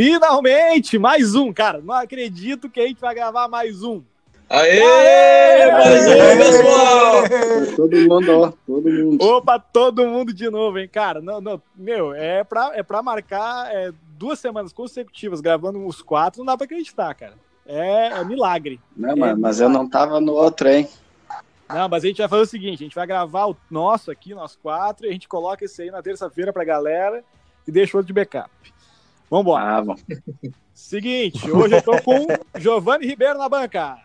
Finalmente, mais um, cara. Não acredito que a gente vai gravar mais um. Aê! Aê! Mais um, pessoal! Todo mundo, ó, todo mundo. Opa, todo mundo de novo, hein, cara? Não, não, meu, é pra, é pra marcar é, duas semanas consecutivas gravando os quatro, não dá pra acreditar, cara. É, é milagre. Não, é mas, mas eu não tava no outro, hein? Não, mas a gente vai fazer o seguinte: a gente vai gravar o nosso aqui, nós quatro, e a gente coloca esse aí na terça-feira pra galera e deixa o outro de backup. Vambora. Ah, bom. Seguinte, hoje eu tô com Giovanni Ribeiro na banca.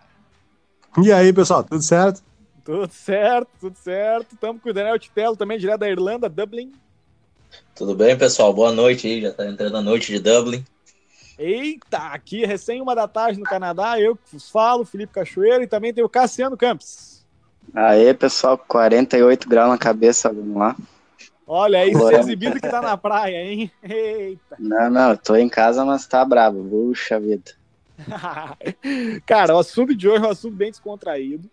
E aí, pessoal, tudo certo? Tudo certo, tudo certo. Estamos com o Daniel Titello também, direto da Irlanda, Dublin. Tudo bem, pessoal? Boa noite aí, já tá entrando a noite de Dublin. Eita, aqui recém uma da tarde no Canadá, eu que vos falo, Felipe Cachoeiro, e também tem o Cassiano Campos. Aê, pessoal, 48 graus na cabeça, vamos lá. Olha aí, se exibido que tá na praia, hein? Eita. Não, não, tô em casa, mas tá bravo. Puxa vida. Cara, o assunto de hoje é um assunto bem descontraído,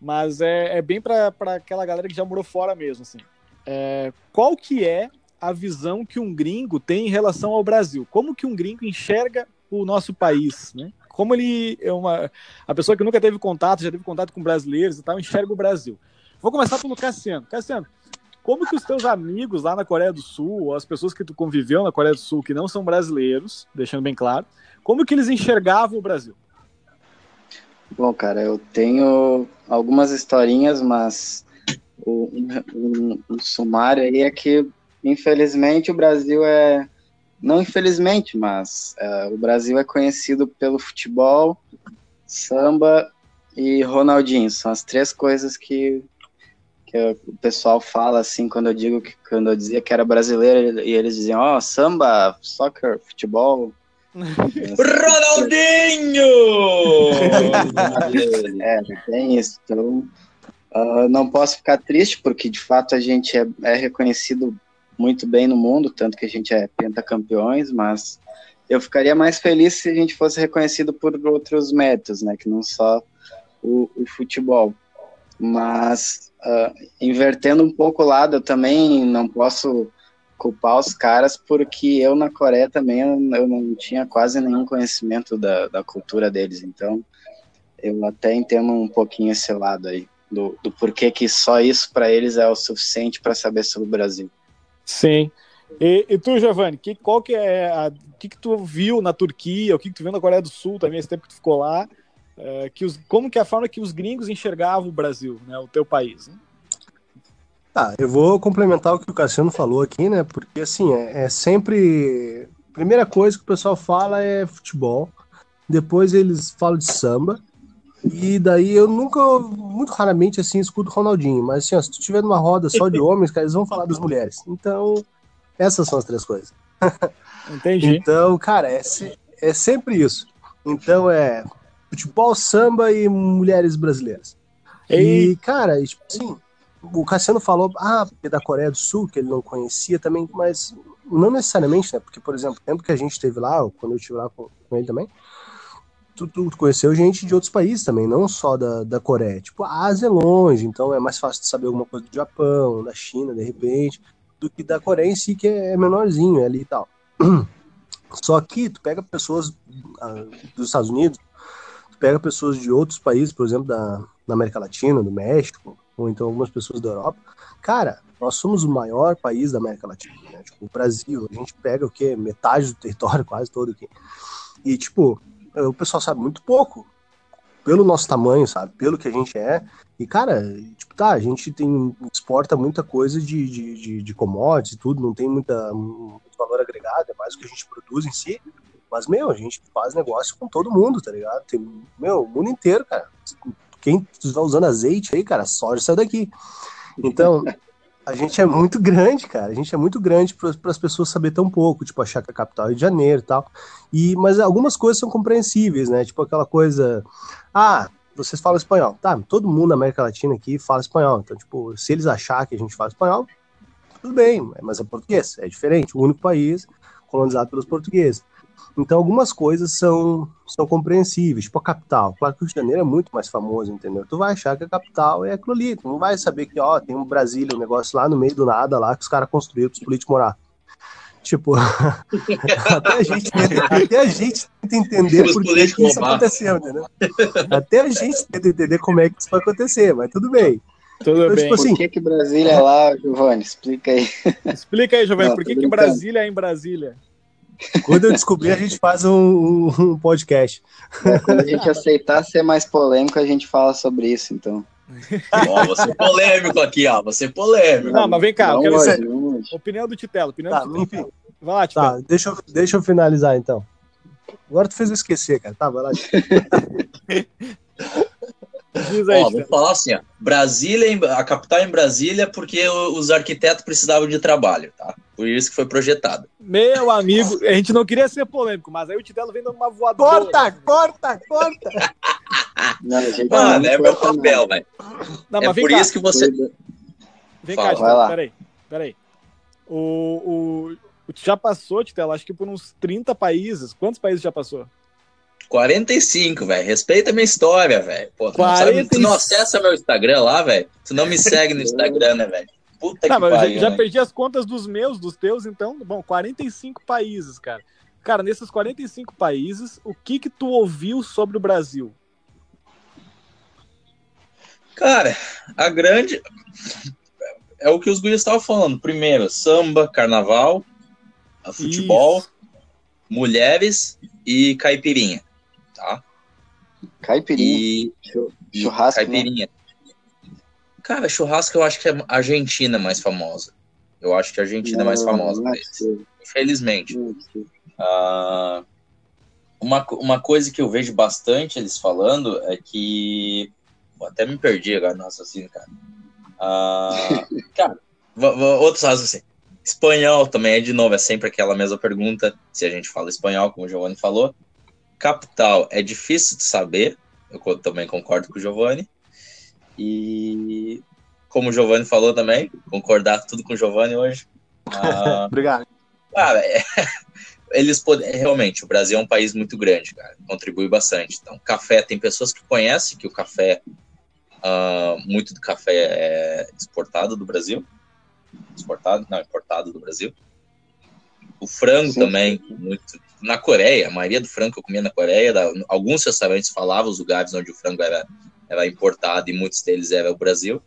mas é, é bem para aquela galera que já morou fora mesmo, assim. É, qual que é a visão que um gringo tem em relação ao Brasil? Como que um gringo enxerga o nosso país, né? Como ele é uma a pessoa que nunca teve contato, já teve contato com brasileiros e tal, enxerga o Brasil. Vou começar pelo Cassiano. Cassiano, como que os teus amigos lá na Coreia do Sul, ou as pessoas que tu conviveu na Coreia do Sul que não são brasileiros, deixando bem claro, como que eles enxergavam o Brasil? Bom, cara, eu tenho algumas historinhas, mas o, um, um sumário aí é que, infelizmente, o Brasil é. Não infelizmente, mas é, o Brasil é conhecido pelo futebol, samba e Ronaldinho. São as três coisas que que o pessoal fala assim quando eu digo que quando eu dizia que era brasileiro e eles diziam, ó, oh, samba, soccer, futebol. Ronaldinho! é, tem isso. Então, uh, não posso ficar triste porque de fato a gente é, é, reconhecido muito bem no mundo, tanto que a gente é pentacampeões, mas eu ficaria mais feliz se a gente fosse reconhecido por outros métodos, né, que não só o, o futebol. Mas uh, invertendo um pouco o lado, eu também não posso culpar os caras porque eu na Coreia também eu, não tinha quase nenhum conhecimento da, da cultura deles, então eu até entendo um pouquinho esse lado aí do, do porquê que só isso para eles é o suficiente para saber sobre o Brasil. Sim. E, e tu, Giovanni, que, qual que é a, que, que tu viu na Turquia, o que, que tu viu na Coreia do Sul também, esse tempo que tu ficou lá? É, que os, como que é a forma que os gringos enxergavam o Brasil, né, o teu país. Né? Tá, eu vou complementar o que o Cassiano falou aqui, né? Porque assim, é, é sempre. Primeira coisa que o pessoal fala é futebol, depois eles falam de samba, e daí eu nunca, muito raramente assim, escuto Ronaldinho, mas assim, ó, se tu tiver numa roda só de homens, cara, eles vão falar das mulheres. Então, essas são as três coisas. Entendi. então, cara, é, é sempre isso. Então é futebol, samba e mulheres brasileiras. E, cara, tipo assim, o Cassiano falou, ah, é da Coreia do Sul, que ele não conhecia também, mas não necessariamente, né? Porque, por exemplo, o tempo que a gente esteve lá, quando eu estive lá com, com ele também, tu, tu, conheceu gente de outros países também, não só da, da Coreia. Tipo, a Ásia é longe, então é mais fácil de saber alguma coisa do Japão, da China, de repente, do que da Coreia em si, que é menorzinho é ali e tal. Só que tu pega pessoas ah, dos Estados Unidos, pega pessoas de outros países, por exemplo, da, da América Latina, do México, ou então algumas pessoas da Europa, cara, nós somos o maior país da América Latina, né? Tipo, o Brasil, a gente pega o quê? Metade do território, quase todo aqui. E, tipo, o pessoal sabe muito pouco, pelo nosso tamanho, sabe? Pelo que a gente é. E, cara, tipo, tá, a gente tem, exporta muita coisa de, de, de, de commodities e tudo, não tem muita, muito valor agregado, é mais o que a gente produz em si. Mas, meu, a gente faz negócio com todo mundo, tá ligado? Tem, meu, o mundo inteiro, cara. Quem está usando azeite aí, cara, soja sai daqui. Então, a gente é muito grande, cara. A gente é muito grande para as pessoas saber tão pouco, tipo, achar que a capital é Rio de Janeiro e tal. E, mas algumas coisas são compreensíveis, né? Tipo aquela coisa. Ah, vocês falam espanhol. Tá, todo mundo na América Latina aqui fala espanhol. Então, tipo, se eles acharem que a gente fala espanhol, tudo bem, mas é português, é diferente. O único país colonizado pelos portugueses. Então, algumas coisas são, são compreensíveis, tipo a capital. Claro que o Rio de Janeiro é muito mais famoso, entendeu? Tu vai achar que a capital é aquilo ali, tu não vai saber que, ó, tem um Brasília, um negócio lá no meio do nada lá que os caras construíram para os políticos morar. Tipo, até a gente tenta, até a gente tenta entender por que, que isso aconteceu, entendeu? Até a gente tenta entender como é que isso vai acontecer, mas tudo bem. Tudo então, bem. Tipo assim, por que, que Brasília é lá, Giovanni? Explica aí. Explica aí, Giovanni, por que, que Brasília é em Brasília? Quando eu descobrir, a gente faz um, um podcast. É, quando a gente aceitar ser mais polêmico, a gente fala sobre isso, então. Ó, você polêmico aqui, ó. Você polêmico. Não, mas vem cá, eu quero hoje, Opinião do Titelo. Opinião tá, do Titelo. Vai lá, Titelo. Tá, deixa eu, deixa eu finalizar então. Agora tu fez eu esquecer, cara. Tá, vai lá. Diz aí, ó, vou falar assim, ó. Brasília, a capital em Brasília porque os arquitetos precisavam de trabalho, tá? Por isso que foi projetado. Meu amigo, a gente não queria ser polêmico, mas aí o Titelo vem dando uma voadora. Corta, corta, corta! Não, Mano, é meu papel, velho. É por cá. isso que você. Vem Fala. cá, Titelo, peraí. Peraí. O, o, já passou, Titelo, acho que por uns 30 países. Quantos países já passou? 45, velho. Respeita a minha história, velho. Pô, tu, 40... não tu não acessa meu Instagram lá, velho. Tu não me segue no Instagram, né, velho? Puta não, que mas pariu, já, já perdi as contas dos meus, dos teus, então. Bom, 45 países, cara. Cara, nesses 45 países, o que que tu ouviu sobre o Brasil? Cara, a grande. É o que os guias estavam falando. Primeiro, samba, carnaval, futebol, Isso. mulheres e caipirinha tá? Caipirinha. E... Churrasco. Né? Caipirinha. Né? Cara, churrasco eu acho que é a Argentina mais famosa. Eu acho que a Argentina não, é mais famosa. Não é Infelizmente. Uh, uma, uma coisa que eu vejo bastante eles falando é que. até me perdi agora no raciocínio, cara. Uh, cara, outros raciocínios. Espanhol também é de novo, é sempre aquela mesma pergunta. Se a gente fala espanhol, como o Giovanni falou. Capital é difícil de saber, eu também concordo com o Giovanni. E como o Giovanni falou também, concordar tudo com o Giovanni hoje. Ah, Obrigado. Ah, é, eles podem. Realmente, o Brasil é um país muito grande, cara. Contribui bastante. Então, café, tem pessoas que conhecem que o café, uh, muito do café é exportado do Brasil. Exportado? Não, importado do Brasil. O frango Sim. também, muito na Coreia, a maioria do frango que eu comia na Coreia, da, alguns restaurantes falavam os lugares onde o frango era, era importado e muitos deles era o Brasil.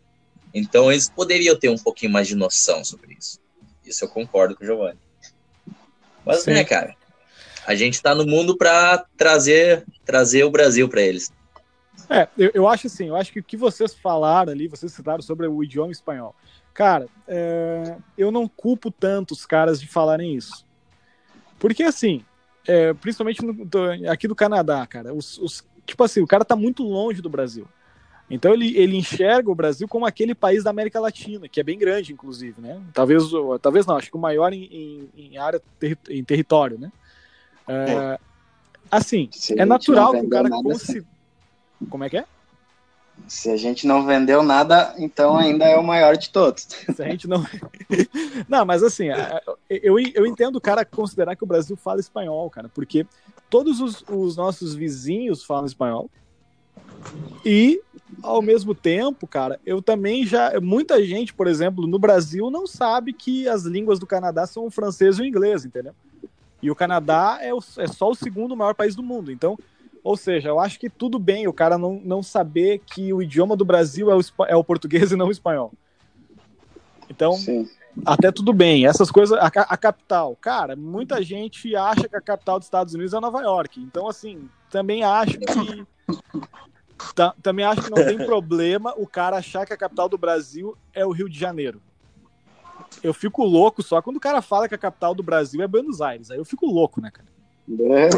Então eles poderiam ter um pouquinho mais de noção sobre isso. Isso eu concordo com o Giovanni. Mas, Sim. né, cara, a gente está no mundo para trazer, trazer o Brasil para eles. É, eu, eu, acho assim, eu acho que o que vocês falaram ali, vocês citaram sobre o idioma espanhol. Cara, é, eu não culpo tanto os caras de falarem isso. Porque assim, é, principalmente no, aqui do Canadá, cara, os, os, tipo assim, o cara tá muito longe do Brasil. Então ele, ele enxerga o Brasil como aquele país da América Latina, que é bem grande, inclusive, né? Talvez, talvez não, acho que o maior em, em, em área, ter, em território, né? É, é. Assim, é natural que o cara consiga. Como é que é? Se a gente não vendeu nada, então ainda é o maior de todos. Se a gente não. não, mas assim, eu, eu entendo o cara considerar que o Brasil fala espanhol, cara, porque todos os, os nossos vizinhos falam espanhol. E, ao mesmo tempo, cara, eu também já. Muita gente, por exemplo, no Brasil não sabe que as línguas do Canadá são o francês e o inglês, entendeu? E o Canadá é, o, é só o segundo maior país do mundo. Então, ou seja, eu acho que tudo bem o cara não, não saber que o idioma do Brasil é o, é o português e não o espanhol. Então, Sim. Até tudo bem. Essas coisas, a, a, capital, cara, muita gente acha que a capital dos Estados Unidos é Nova York. Então, assim, também acho que. também acho que não tem problema o cara achar que a capital do Brasil é o Rio de Janeiro. Eu fico louco só quando o cara fala que a capital do Brasil é Buenos Aires. Aí eu fico louco, né, cara? É.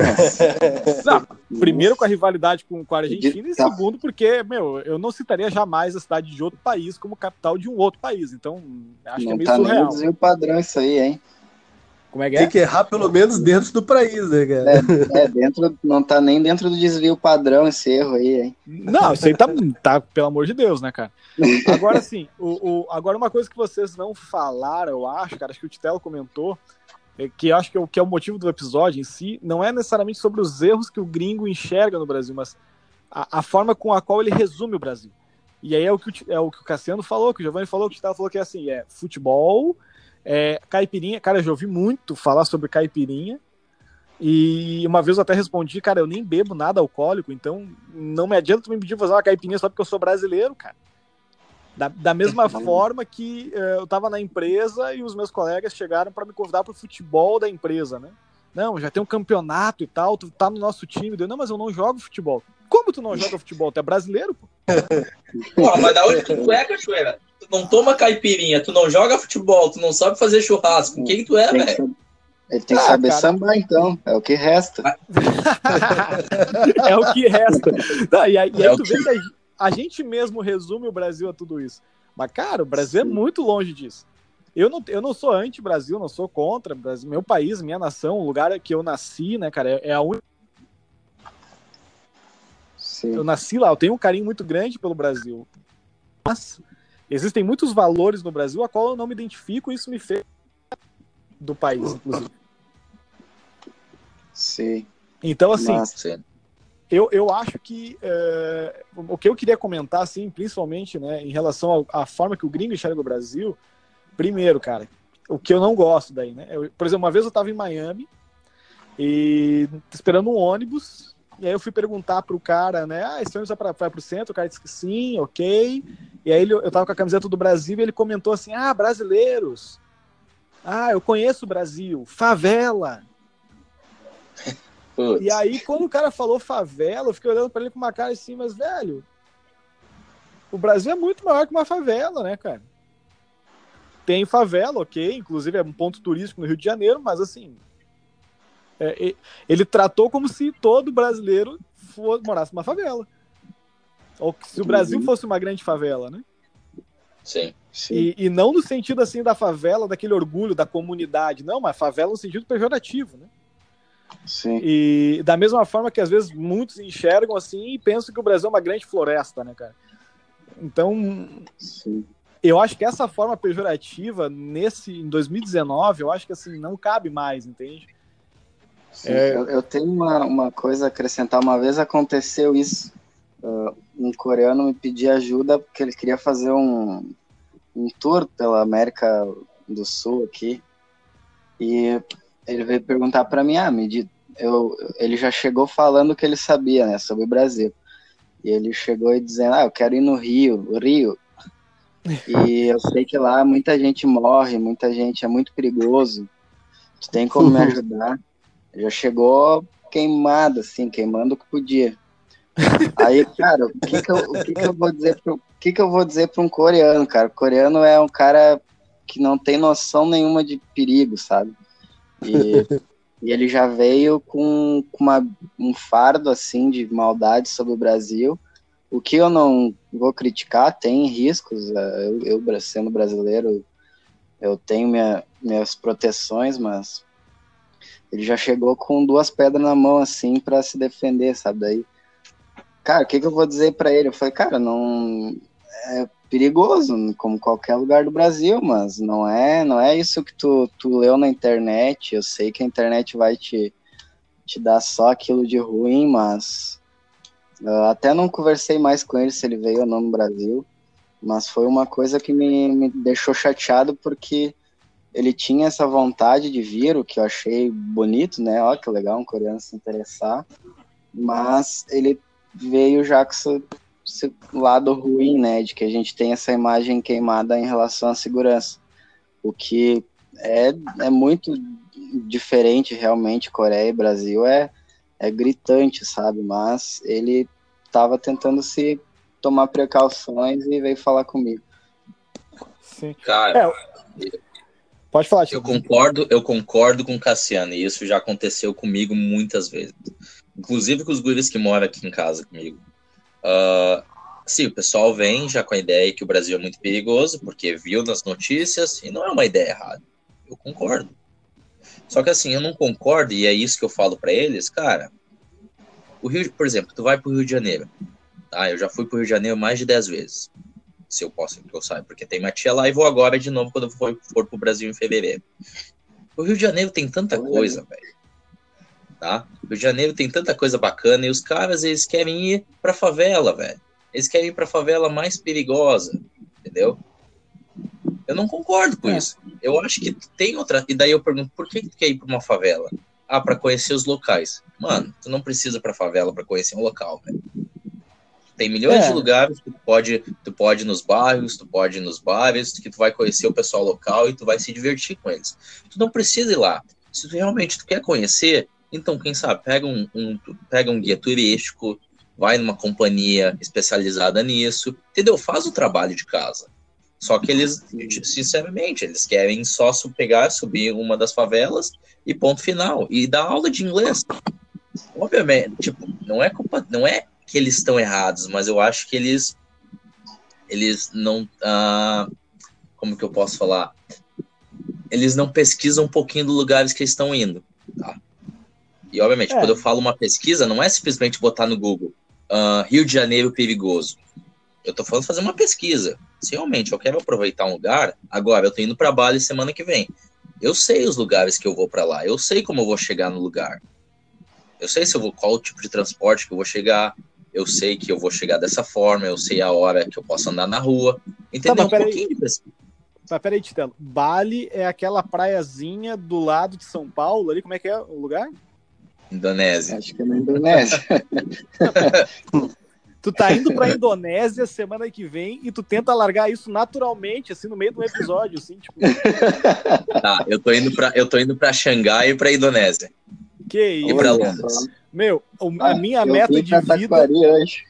Não, primeiro com a rivalidade com, com a Argentina e tá. segundo porque, meu, eu não citaria jamais a cidade de outro país como capital de um outro país. Então, acho não que é meio tá surreal. Nem o padrão isso aí, hein? Como é que é? Tem que errar pelo menos dentro do país, né, cara? É, é, dentro, não tá nem dentro do desvio padrão esse erro aí, hein? Não, isso aí tá, tá pelo amor de Deus, né, cara? Agora sim, o, o, agora uma coisa que vocês não falaram, eu acho, cara, acho que o Titelo comentou, que acho que é, o, que é o motivo do episódio em si, não é necessariamente sobre os erros que o gringo enxerga no Brasil, mas a, a forma com a qual ele resume o Brasil. E aí é o que, é o, que o Cassiano falou, que o Giovanni falou, que o Gustavo falou que é assim, é futebol É, caipirinha, cara, eu já ouvi muito falar sobre caipirinha. E uma vez eu até respondi, cara, eu nem bebo nada alcoólico, então não me adianta tu me pedir fazer uma caipirinha só porque eu sou brasileiro, cara. Da, da mesma forma que uh, eu tava na empresa e os meus colegas chegaram para me convidar pro futebol da empresa, né? Não, já tem um campeonato e tal, tu tá no nosso time. Eu, não, mas eu não jogo futebol. Como tu não joga futebol? Tu é brasileiro, pô? Porra, mas da onde tu é, Cachoeira? Tu não toma caipirinha, tu não joga futebol, tu não sabe fazer churrasco. Quem tu é, velho? Ele tem que ah, saber cara. sambar, então. É o que resta. é o que resta. e aí, e aí é tu vê que a, a, gente mesmo resume o Brasil a tudo isso. Mas, cara, o Brasil é Sim. é muito longe disso. Eu não, eu não sou anti-Brasil, não sou contra. Brasil, meu país, minha nação, o lugar que eu nasci, né, cara, é, é a única. Eu nasci lá, eu tenho um carinho muito grande pelo Brasil. Mas existem muitos valores no Brasil a qual eu não me identifico e isso me fez do país, inclusive. Sim. Então, assim, eu, eu acho que é, o que eu queria comentar, assim, principalmente, né, em relação à forma que o gringo enxerga o Brasil, primeiro, cara, o que eu não gosto daí, né? Eu, por exemplo, uma vez eu tava em Miami e esperando um ônibus, e aí eu fui perguntar pro cara, né, ah, esse ônibus vai, vai pro centro? O cara disse que sim, ok. E aí ele, eu tava com a camiseta do Brasil e ele comentou assim, ah, brasileiros, ah, eu conheço o Brasil, favela. Putz. E aí, quando o cara falou favela, eu fiquei olhando para ele com uma cara assim, mas, velho, o Brasil é muito maior que uma favela, né, cara? Tem favela, ok, inclusive é um ponto turístico no Rio de Janeiro, mas assim, é, ele tratou como se todo brasileiro for, morasse numa favela. Ou se o Brasil fosse uma grande favela, né? Sim. E, e, não no sentido assim da favela, daquele orgulho da comunidade, não, mas favela no sentido pejorativo, né? Sim. E da mesma forma que às vezes muitos enxergam assim e pensam que o Brasil é uma grande floresta, né, cara? Então, Sim. eu acho que essa forma pejorativa nesse em 2019, eu acho que assim não cabe mais, entende? É... Eu, eu, tenho uma, uma coisa a acrescentar. Uma vez aconteceu isso. Uh, um coreano me pediu ajuda porque ele queria fazer um, um tour pela América do Sul aqui. E ele veio perguntar para mim, ah, me eu, ele já chegou falando que ele sabia, né, sobre o Brasil. E ele chegou e dizendo, ah, eu quero ir no Rio, o Rio. E eu sei que lá muita gente morre, muita gente, é muito perigoso. Tu tem como me ajudar? Já chegou queimado, assim, queimando o que podia. Aí, cara, o que que eu, o que que eu vou dizer pro, o que que eu vou dizer para um coreano, cara? O coreano é um cara que não tem noção nenhuma de perigo, sabe? E, e ele já veio com, com uma, um fardo, assim, de maldade sobre o Brasil, o que eu não vou criticar, tem riscos, é, eu, eu sendo brasileiro, eu tenho minha, minhas proteções, mas ele já chegou com duas pedras na mão, assim, para se defender, sabe? Daí cara, o que, que eu vou dizer para ele? Eu falei, cara, não é perigoso, como qualquer lugar do Brasil, mas não é, não é isso que tu, tu leu na internet. Eu sei que a internet vai te, te dar só aquilo de ruim, mas até não conversei mais com ele se ele veio ou não no Brasil, mas foi uma coisa que me, me deixou chateado porque ele tinha essa vontade de vir, o que eu achei bonito, né? Ó, que legal um coreano se interessar, mas ele veio já com esse, lado ruim, né, de que a gente tem essa imagem queimada em relação à segurança, o que é, é muito diferente realmente, Coreia e Brasil é, é gritante, sabe, mas ele estava tentando se tomar precauções e veio falar comigo. Sim. Cara, é, pode falar. Eu concordo, eu concordo com o Cassiano, e isso já aconteceu comigo muitas vezes inclusive com os guris que moram aqui em casa comigo. Uh, sim, o pessoal vem já com a ideia que o Brasil é muito perigoso, porque viu nas notícias, e não é uma ideia errada. Eu concordo. Só que assim, eu não concordo, e é isso que eu falo para eles, cara. O Rio, por exemplo, tu vai pro Rio de Janeiro. Tá? Eu já fui pro Rio de Janeiro mais de 10 vezes. Se eu posso, que eu saiba, porque tem uma tia lá e vou agora de novo quando eu for, for pro Brasil em fevereiro. O Rio de Janeiro tem tanta coisa, velho tá? O Rio de Janeiro tem tanta coisa bacana e os caras, eles querem ir pra favela, velho. Eles querem ir pra favela mais perigosa, entendeu? Eu não concordo com é. isso. eu acho que tem outra. E daí eu pergunto, por que tu quer ir pra uma favela? Ah, para conhecer os locais. Mano, tu não precisa pra favela para conhecer um local, velho. Tem milhões é. de lugares que tu pode, tu pode ir nos bairros, tu pode ir nos bares, que tu vai conhecer o pessoal local e tu vai se divertir com eles. Tu não precisa ir lá. Se tu realmente tu quer conhecer, então quem sabe pega um, um pega um guia turístico, vai numa companhia especializada nisso, entendeu? Faz o trabalho de casa. Só que eles, sinceramente, eles querem só pegar, subir uma das favelas e ponto final. E dar aula de inglês. Obviamente, tipo, não é culpa, não é que eles estão errados, mas eu acho que eles eles não ah, como que eu posso falar? Eles não pesquisam um pouquinho dos lugares que estão indo, tá? E obviamente, é. quando eu falo uma pesquisa, não é simplesmente botar no Google uh, Rio de Janeiro perigoso. Eu tô falando fazer uma pesquisa. Se realmente eu quero aproveitar um lugar, agora eu tô indo para Bali semana que vem. Eu sei os lugares que eu vou para lá, eu sei como eu vou chegar no lugar. Eu sei se eu vou qual tipo de transporte que eu vou chegar, eu sei que eu vou chegar dessa forma, eu sei a hora que eu posso andar na rua. Entendeu? Tá, um pouquinho de pesquisa. Mas peraí, Titelo. Bali é aquela praiazinha do lado de São Paulo, ali, como é que é o lugar? Indonésia. Acho que é na Indonésia. tu tá indo pra Indonésia semana que vem e tu tenta largar isso naturalmente, assim, no meio do episódio, assim, tipo. Tá, eu tô indo pra, eu tô indo pra Xangai e pra Indonésia. Que isso? E pra Londres. Meu, a ah, minha meta de vida. Hoje.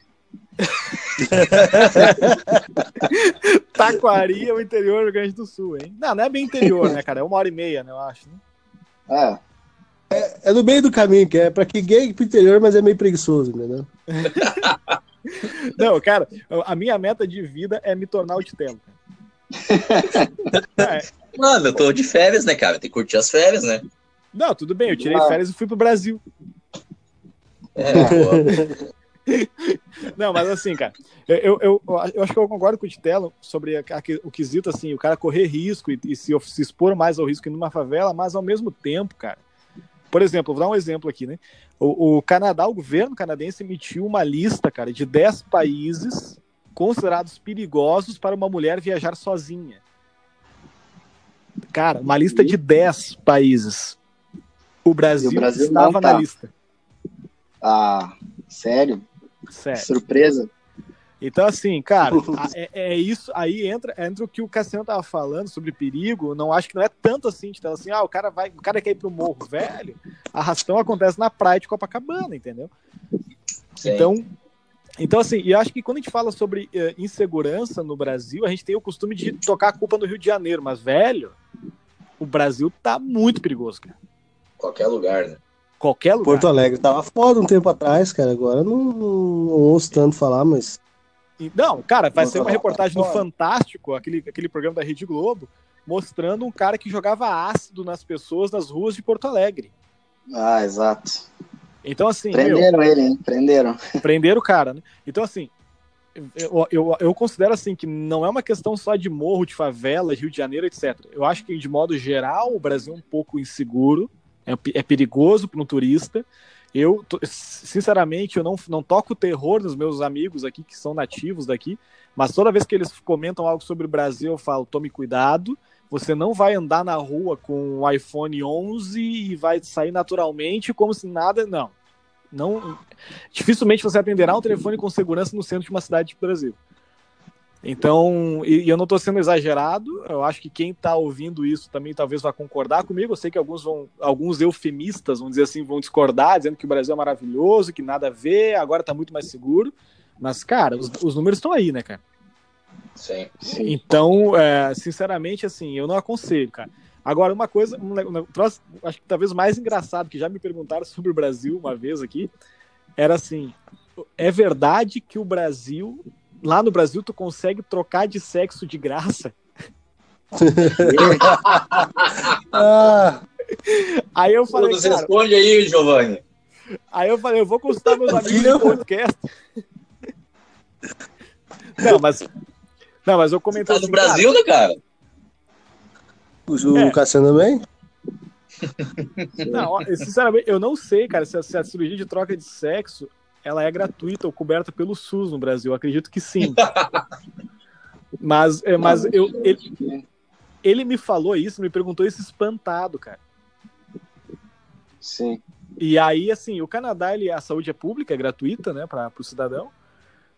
Taquari é o interior do Rio Grande do Sul, hein? Não, não é bem interior, né, cara? É uma hora e meia, né, eu acho. Né? É. É, é no meio do caminho, que é pra que gay pro interior, mas é meio preguiçoso, entendeu? Não, cara, a minha meta de vida é me tornar o Titelo. é. Mano, eu tô de férias, né, cara? Tem que curtir as férias, né? Não, tudo bem, eu tirei férias e fui pro Brasil. É, Não, mas assim, cara, eu, eu, eu acho que eu concordo com o Titelo sobre a, a, o quesito, assim, o cara correr risco e, e se, se, expor mais ao risco numa favela, mas ao mesmo tempo, cara, por exemplo, vou dar um exemplo aqui, né? O, o Canadá, o governo canadense emitiu uma lista, cara, de 10 países considerados perigosos para uma mulher viajar sozinha. Cara, uma lista de 10 países. O Brasil, o Brasil estava tá. na lista. Ah, sério? Sério. Surpresa. Então, assim, cara, é, é, isso. Aí entra, entra o que o Cassiano tava falando sobre perigo. Não acho que não é tanto assim, então, assim, ah, o cara vai, o cara quer ir pro morro, velho. A arrastão acontece na praia de Copacabana, entendeu? Sim. Então, então, assim, e acho que quando a gente fala sobre uh, insegurança no Brasil, a gente tem o costume de tocar a culpa no Rio de Janeiro, mas, velho, o Brasil tá muito perigoso, cara. Qualquer lugar, né? Qualquer lugar. Porto Alegre tava foda um tempo atrás, cara. Agora não, não ouço tanto falar, mas não, cara, vai ser uma reportagem no Fantástico, aquele, aquele programa da Rede Globo, mostrando um cara que jogava ácido nas pessoas nas ruas de Porto Alegre. Ah, exato. Então, assim. Prenderam meu, ele, hein? Prenderam. Prenderam o cara, né? Então, assim. Eu, eu, eu considero assim que não é uma questão só de morro, de favela, Rio de Janeiro, etc. Eu acho que, de modo geral, o Brasil é um pouco inseguro, é, é perigoso para um turista. Eu, sinceramente, eu não, não toco terror nos meus amigos aqui que são nativos daqui, mas toda vez que eles comentam algo sobre o Brasil, eu falo: tome cuidado, você não vai andar na rua com o iPhone 11 e vai sair naturalmente como se nada. Não. não dificilmente você atenderá um telefone com segurança no centro de uma cidade do Brasil. Então, e, e eu não estou sendo exagerado, eu acho que quem está ouvindo isso também talvez vá concordar comigo. Eu sei que alguns vão, alguns eufemistas, vão dizer assim, vão discordar, dizendo que o Brasil é maravilhoso, que nada a ver, agora está muito mais seguro. Mas, cara, os, os números estão aí, né, cara? Sim. sim. Então, é, sinceramente, assim, eu não aconselho, cara. Agora, uma coisa, um, um, troço, acho que talvez mais engraçado, que já me perguntaram sobre o Brasil uma vez aqui, era assim: é verdade que o Brasil lá no Brasil tu consegue trocar de sexo de graça. ah. Aí eu falei. Você cara, responde aí, Giovanni. Aí eu falei, eu vou consultar meus amigos no podcast. Não, mas. Não, mas eu comentei. Tá no assim, Brasil, cara, né, cara? O, é. Cassiano também? Não, sinceramente, eu não sei, cara, se a, se a cirurgia de troca de sexo ela é gratuita ou coberta pelo SUS no Brasil? Acredito que sim. mas, é, mas eu, ele, ele me falou isso, me perguntou isso espantado, cara. Sim. E aí, assim, o Canadá, ele, a saúde é pública, é gratuita, né, para o cidadão.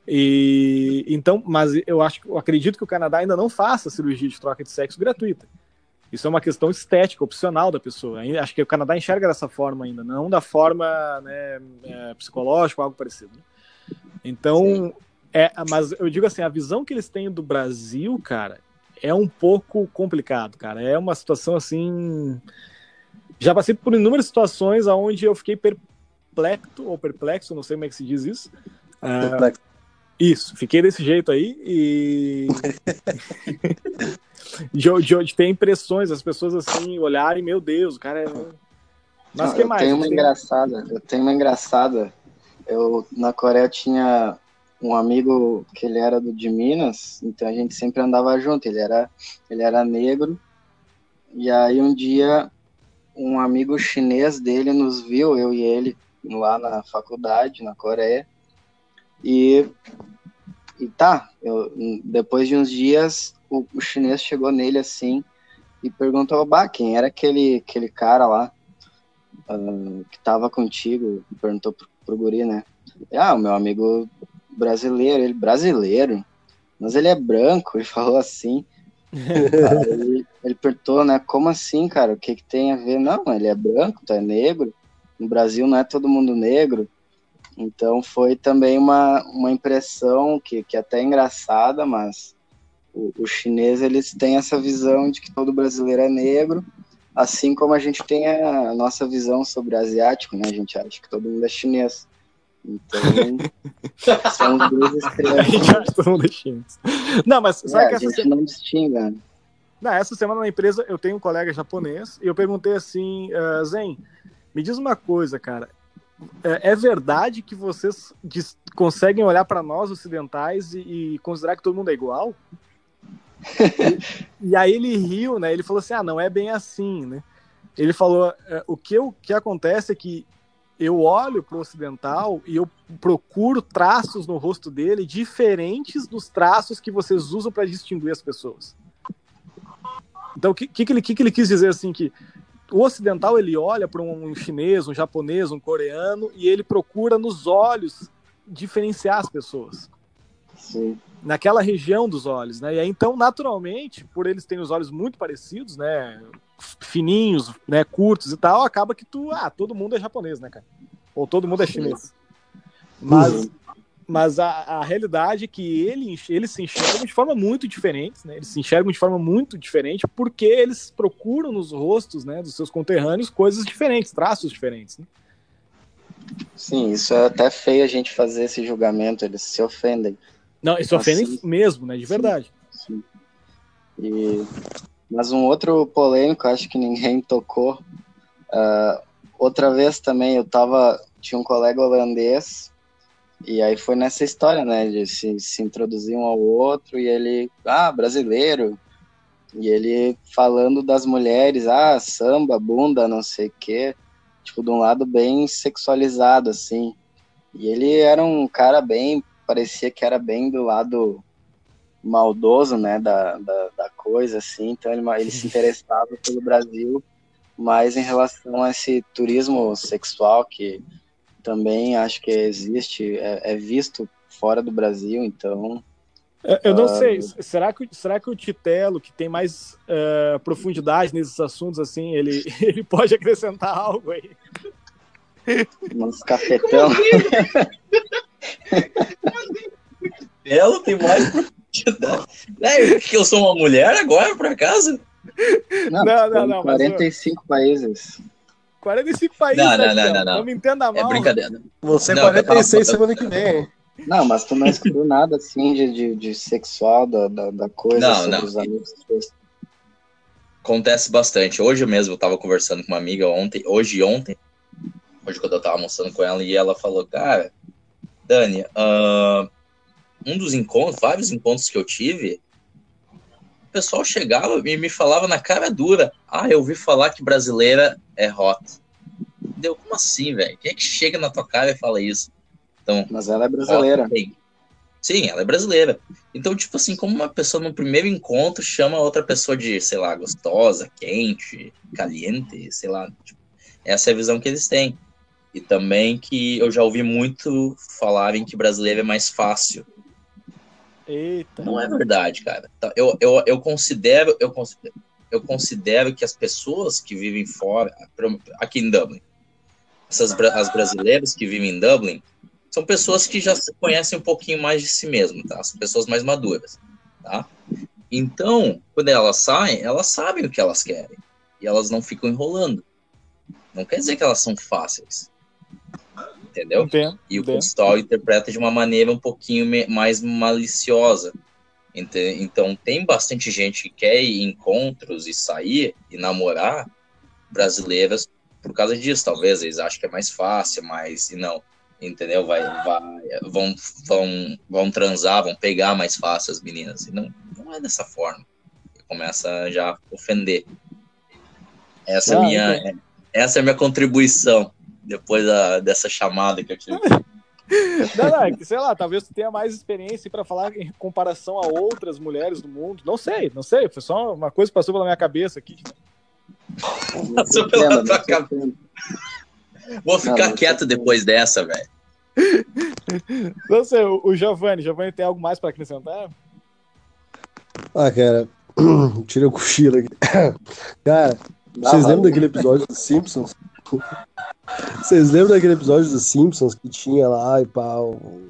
E então, mas eu acho, eu acredito que o Canadá ainda não faça cirurgia de troca de sexo gratuita. Isso é uma questão estética, opcional da pessoa. Acho que o Canadá enxerga dessa forma ainda, não da forma né, é, psicológica ou algo parecido. Né? Então, é, mas eu digo assim, a visão que eles têm do Brasil, cara, é um pouco complicado, cara. É uma situação assim. Já passei por inúmeras situações onde eu fiquei perplexo, ou perplexo, não sei como é que se diz isso. Uh, isso, fiquei desse jeito aí e. de, de, de ter impressões, as pessoas assim olharem, meu Deus, o cara é. Mas que eu mais? Tenho uma tem... engraçada, eu tenho uma engraçada. Eu, na Coreia tinha um amigo que ele era do, de Minas, então a gente sempre andava junto. Ele era, ele era negro. E aí um dia um amigo chinês dele nos viu, eu e ele, lá na faculdade, na Coreia. E, e tá, eu, depois de uns dias, o, o chinês chegou nele assim e perguntou: Bah, quem era aquele, aquele cara lá uh, que tava contigo? Perguntou pro, pro guri, né? Ah, o meu amigo brasileiro, ele brasileiro, mas ele é branco, ele falou assim. ele, ele perguntou, né? Como assim, cara? O que, que tem a ver? Não, ele é branco, tu é negro. No Brasil não é todo mundo negro. Então foi também uma, uma impressão que, que é até engraçada, mas o, o chinês eles têm essa visão de que todo brasileiro é negro, assim como a gente tem a, a nossa visão sobre asiático, né? A gente acha que todo mundo é chinês. Então, são dois extremos. A gente acha todo mundo é chinês. Não, mas sabe é, que a gente semana... não distingue, né? Não, essa semana na empresa eu tenho um colega japonês e eu perguntei assim, uh, Zen, me diz uma coisa, cara. É, é verdade que vocês conseguem olhar para nós ocidentais e, e, considerar que todo mundo é igual? e, e, aí ele riu, né? Ele falou assim: ah, não é bem assim, né? Ele falou: é, o que, que acontece é que eu olho para o ocidental e eu procuro traços no rosto dele diferentes dos traços que vocês usam para distinguir as pessoas. Então, o que, que, que, ele, que, que ele quis dizer assim? Que o ocidental ele olha para um chinês, um japonês, um coreano e ele procura nos olhos diferenciar as pessoas. Sim. Naquela região dos olhos, né? E aí, então, naturalmente, por eles terem os olhos muito parecidos, né? Fininhos, né? Curtos e tal, acaba que tu, ah, todo mundo é japonês, né, cara? Ou todo mundo é chinês. Mas, uhum. Mas a, a realidade é que ele, eles se enxergam de forma muito diferente, né? Eles se enxergam de forma muito diferente porque eles procuram nos rostos né, dos seus conterrâneos coisas diferentes, traços diferentes. Né? Sim, isso é até feio a gente fazer esse julgamento, eles se ofendem. Não, eles se ofendem assim, mesmo, né? De verdade. Sim, sim. E, mas um outro polêmico, acho que ninguém tocou. Uh, outra vez também eu tava. Tinha um colega holandês e aí foi nessa história, né, de se, se introduzir um ao outro e ele, ah, brasileiro, e ele falando das mulheres, ah, samba, bunda, não sei o quê, tipo, de um lado bem sexualizado, assim. E ele era um cara bem, parecia que era bem do lado maldoso, né, da, da, da coisa, assim, então ele, ele se interessava pelo Brasil, mas em relação a esse turismo sexual que também acho que existe, é, é visto fora do Brasil, então. Eu não uh, sei, será que, será que o Titelo, que tem mais uh, profundidade nesses assuntos, assim, ele, ele pode acrescentar algo aí? Uns cafetão. Titelo tem mais profundidade. É, que eu sou uma mulher agora, por acaso? Não, não, não. não 45 mas... países. 45 países. Não, não, não, não, não. Não me entenda é mal. É brincadeira. Você não, 46 semana que vem. Não, mas tu não escutou nada assim de, de, de, sexual da, da, da coisa não, sobre não. os amigos. Acontece bastante. Hoje mesmo eu tava conversando com uma amiga ontem, hoje e ontem, hoje quando eu tava almoçando com ela, e ela falou, cara, Dani, uh, um dos encontros, vários encontros que eu tive, o pessoal chegava e me falava na cara dura: Ah, eu ouvi falar que brasileira é hot. Deu, como assim, velho? Quem é que chega na tua cara e fala isso? Então, Mas ela é brasileira. Sim, ela é brasileira. Então, tipo assim, como uma pessoa no primeiro encontro chama outra pessoa de, sei lá, gostosa, quente, caliente, sei lá. Tipo, essa é a visão que eles têm. E também que eu já ouvi muito falarem que brasileiro é mais fácil. Eita. Não é verdade, cara. Tá, eu, eu, eu considero, eu considero, eu considero que as pessoas que vivem fora, aqui em Dublin, essas as brasileiras que vivem em Dublin, são pessoas que já conhecem um pouquinho mais de si mesmo, tá? São pessoas mais maduras, tá? Então, quando elas saem, elas sabem o que elas querem e elas não ficam enrolando. Não quer dizer que elas são fáceis, entendeu? Entendo, e o. Postal interpreta de uma maneira um pouquinho mais maliciosa. Então, tem bastante gente que quer ir em encontros e sair e namorar brasileiras por causa disso. Talvez eles achem que é mais fácil, mas e não entendeu? Vai, vai, vão, vão, vão transar, vão pegar mais fácil as meninas. E não, não é dessa forma. Começa já a ofender. Essa ah, é minha, é, essa é a minha contribuição depois da, dessa chamada que eu tive. Não, não, é que, sei lá, talvez tu tenha mais experiência para falar em comparação a outras mulheres do mundo. Não sei, não sei. Foi só uma coisa que passou pela minha cabeça aqui. Passou pela tua cabeça. Vou ficar não, quieto depois dessa, velho. Não sei, o Giovanni, Giovanni tem algo mais para acrescentar? Ah, cara, tirei o cochilo aqui. Cara, vocês lembram daquele episódio dos Simpsons? Vocês lembram daquele episódio dos Simpsons que tinha lá e o,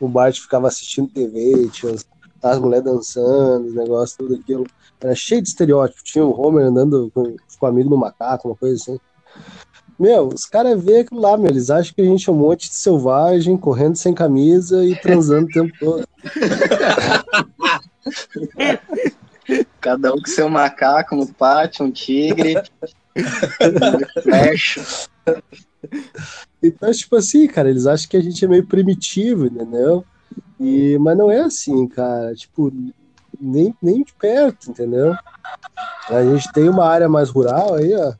o Bart ficava assistindo TV, tinha as, as mulheres dançando, os negócios, tudo aquilo. Era cheio de estereótipo. Tinha o Homer andando com, com o amigo no macaco, uma coisa assim. Meu, os caras veem aquilo lá, meu, eles acham que a gente é um monte de selvagem, correndo sem camisa e transando o tempo todo. Cada um com seu macaco no pátio, um tigre, flecha. Então, tipo assim, cara, eles acham que a gente é meio primitivo, entendeu? E, mas não é assim, cara. Tipo, nem, nem de perto, entendeu? A gente tem uma área mais rural aí, ó.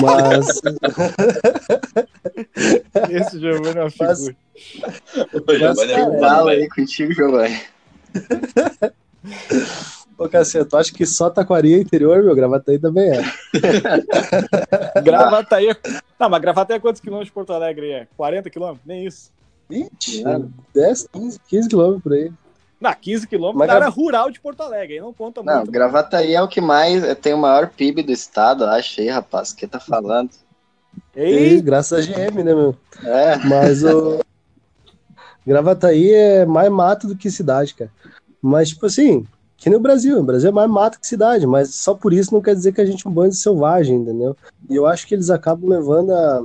Mas. Esse Giovanni é uma figura. Mas, mas cara, fala aí contigo, Giovanni. Ô, cacete, acho que só Taquari é interior, meu? Gravataí também é. Gravataí é... Não, mas Gravataí é quantos quilômetros de Porto Alegre é? 40 quilômetros? Nem isso. 20, é. 10, 15, 15 quilômetros por aí. Na 15 quilômetros Mas, da área rural de Porto Alegre, aí não conta não, muito. Não, Gravataí é o que mais tem o maior PIB do estado, acho aí, rapaz. O que tá falando? Ei, graças a GM, né, meu? É. Mas o. Gravataí é mais mato do que cidade, cara. Mas, tipo assim, que nem o Brasil. O Brasil é mais mato que cidade, mas só por isso não quer dizer que a gente é um bando selvagem, entendeu? E eu acho que eles acabam levando a,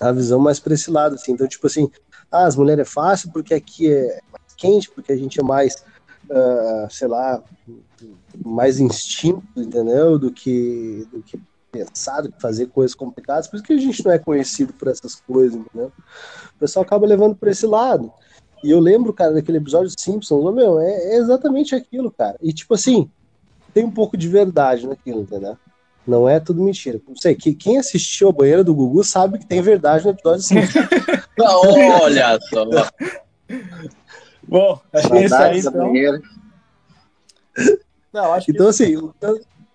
a visão mais pra esse lado, assim. Então, tipo assim, ah, as mulheres é fácil porque aqui é quente, porque a gente é mais, uh, sei lá, mais instinto, entendeu? Do que, do que pensar, do que fazer coisas complicadas. Por isso que a gente não é conhecido por essas coisas, entendeu? O pessoal acaba levando por esse lado. E eu lembro, cara, daquele episódio de Simpsons, oh, meu, é, é exatamente aquilo, cara. E tipo assim, tem um pouco de verdade naquilo, entendeu? Não é tudo mentira. Não sei, que, quem assistiu a banheira do Gugu sabe que tem verdade no episódio de Simpsons. Olha só. Bom, acho que é isso aí, então. Não, acho então, assim,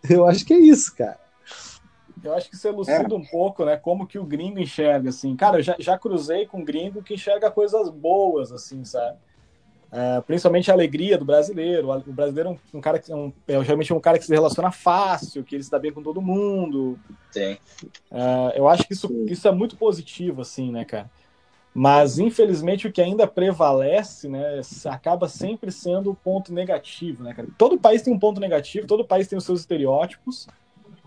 eu acho que é isso, cara. Eu acho que você elucida é. um pouco, né? Como que o gringo enxerga, assim. Cara, eu já, já cruzei com um gringo que enxerga coisas boas, assim, sabe? É, principalmente a alegria do brasileiro. O brasileiro é um, um cara que é, um, é geralmente um cara que se relaciona fácil, que ele se dá bem com todo mundo. Sim. É, eu acho que isso, isso é muito positivo, assim, né, cara? Mas, infelizmente, o que ainda prevalece, né, acaba sempre sendo o ponto negativo, né, cara? Todo país tem um ponto negativo, todo país tem os seus estereótipos,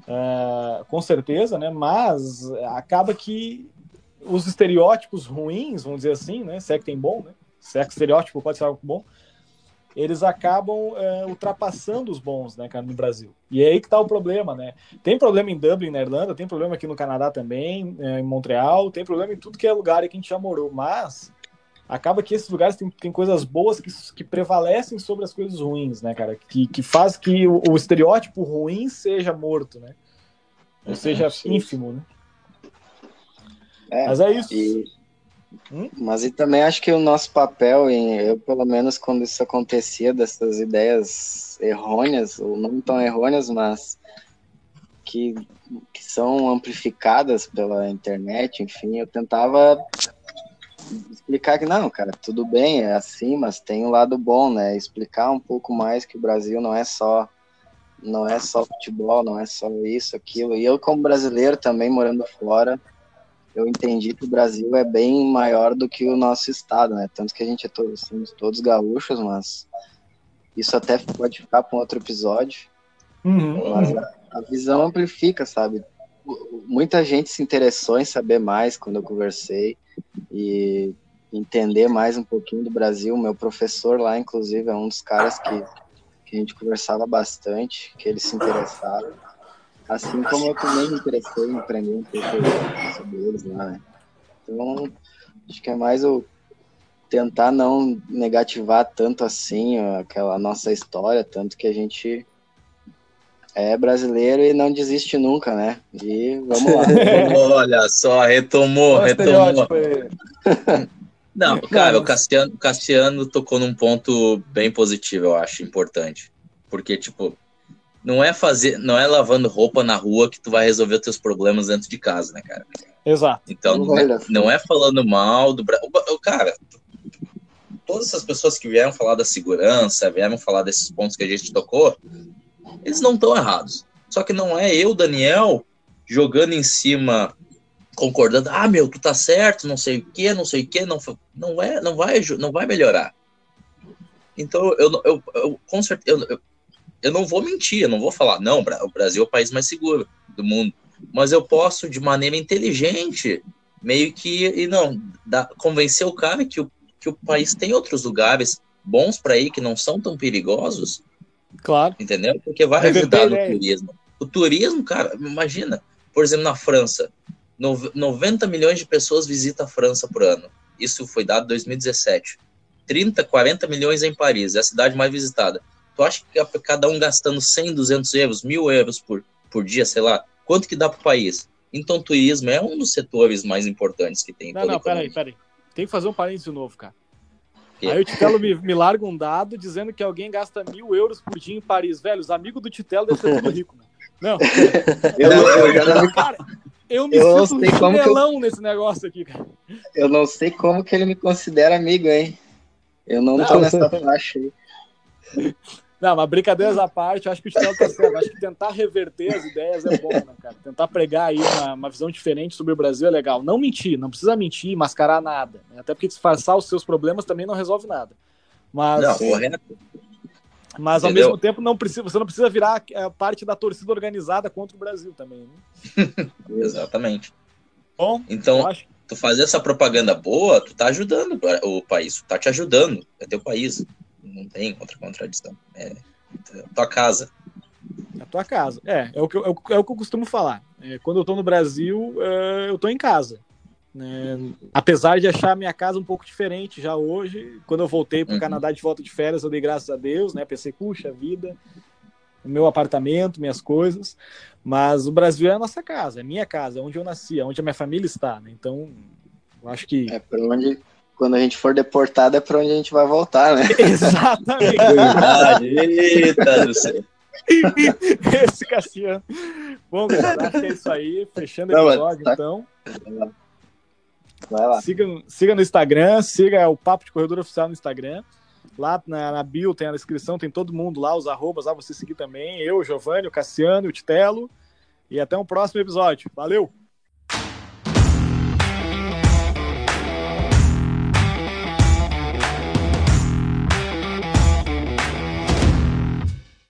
é, com certeza, né? Mas acaba que os estereótipos ruins, vamos dizer assim, né? Se é que tem bom, né? Se é que estereótipo pode ser algo bom, eles acabam é, ultrapassando os bons, né, cara, no Brasil. E é aí que tá o problema, né? Tem problema em Dublin, na Irlanda, tem problema aqui no Canadá também, é, em Montreal, tem problema em tudo que é lugar que a gente já morou, mas acaba que esses lugares têm, coisas boas que, que prevalecem sobre as coisas ruins, né, cara? Que, que faz que o, o estereótipo ruim seja morto, né? Ou seja, ínfimo, né? É, mas é isso. E Hum? Mas e também acho que o nosso papel, em, eu pelo menos quando isso acontecia, dessas ideias errôneas, ou não tão errôneas, mas que, que são amplificadas pela internet, enfim, eu tentava explicar que não, cara, tudo bem, é assim, mas tem um lado bom, né? Explicar um pouco mais que o Brasil não é só não é só futebol, não é só isso, aquilo. E eu como brasileiro também morando fora, eu entendi que o Brasil é bem maior do que o nosso estado, né? Tanto que a gente é todos, somos todos gaúchos, mas isso até pode ficar para um outro episódio. Uhum. Mas a, a visão amplifica, sabe? Muita gente se interessou em saber mais quando eu conversei e entender mais um pouquinho do Brasil. Meu professor lá, inclusive, é um dos caras que, que a gente conversava bastante, que ele se interessava. Assim como eu também me interessei em aprender um pouco sobre eles lá, né? Então, acho que é mais o tentar não negativar tanto assim aquela nossa história, tanto que a gente é brasileiro e não desiste nunca, né? E vamos lá. Olha só, retomou, retomou. Não, cara, o Cassiano, o Cassiano tocou num ponto bem positivo, eu acho, importante. Porque, tipo, não é fazer, não é lavando roupa na rua que tu vai resolver os teus problemas dentro de casa, né, cara? Exato. Então, não é, não é falando mal do Brasil. Cara, todas essas pessoas que vieram falar da segurança, vieram falar desses pontos que a gente tocou, eles não estão errados. Só que não é eu, Daniel, jogando em cima, concordando, ah, meu, tu tá certo, não sei o que, não sei o que, não, não, é, não, vai, não vai melhorar. Então, eu, eu, eu com certeza, eu, eu não vou mentir, eu não vou falar, não, o Brasil é o país mais seguro do mundo. Mas eu posso, de maneira inteligente, meio que, e não, convencer o cara que o, que o país tem outros lugares bons para ir, que não são tão perigosos, Claro. Entendeu? Porque vai ajudar no turismo. O turismo, cara, imagina, por exemplo, na França, 90 milhões de pessoas visitam a França por ano. Isso foi dado em 2017. 30, 40 milhões em Paris, é a cidade mais visitada. Tu acha que cada um gastando 100, 200 euros, mil euros por, por dia, sei lá, quanto que dá para o país? Então, turismo é um dos setores mais importantes que tem. Não, não, peraí, peraí. Tem que fazer um parênteses novo, cara. Aí o Titelo me, me larga um dado dizendo que alguém gasta mil euros por dia em Paris. Velho, os amigos do Titelo devem ser tudo rico, né? Não. eu, eu, não... Cara, eu me eu sinto um chinelão eu... nesse negócio aqui, cara. Eu não sei como que ele me considera amigo, hein? Eu não, não tô nessa faixa aí. Não, mas brincadeiras à parte, eu acho que o Titelo tá certo. Acho que tentar reverter as ideias é bom, né, cara? Tentar pregar aí uma, uma, visão diferente sobre o Brasil é legal. Não mentir, não precisa mentir, mascarar nada. Né? Até porque disfarçar os seus problemas também não resolve nada. Mas, não, correto. Mas ao mesmo tempo não precisa, você não precisa virar é, parte da torcida organizada contra o Brasil também. Né? Exatamente. Bom, então, acho... tu fazer essa propaganda boa, tu tá ajudando o país, tu tá te ajudando, é teu país não tem outra contradição. É a tua casa. A tua casa. É, é o que eu, é o, é o que eu costumo falar. É, quando eu tô no Brasil, é, eu tô em casa. Né? Apesar de achar a minha casa um pouco diferente já hoje, quando eu voltei para o uhum. Canadá de volta de férias, eu dei graças a Deus, né? Pensei, puxa vida, meu apartamento, minhas coisas. Mas o Brasil é a nossa casa, é minha casa, é onde eu nasci, é onde a minha família está. Né? Então, eu acho que. É para onde quando a gente for deportado é para onde a gente vai voltar, né? Exatamente. Eita do céu. Esse Cassiano. Bom, galera, acho que é isso aí. Fechando o episódio, tá... então. Vai lá. Siga, siga no Instagram, siga o Papo de Corredor Oficial no Instagram. Lá na, na bio tem a descrição, tem todo mundo lá, os arrobas lá, você seguir também. Eu, Giovanni, o Cassiano, o Titelo. E até um próximo episódio. Valeu!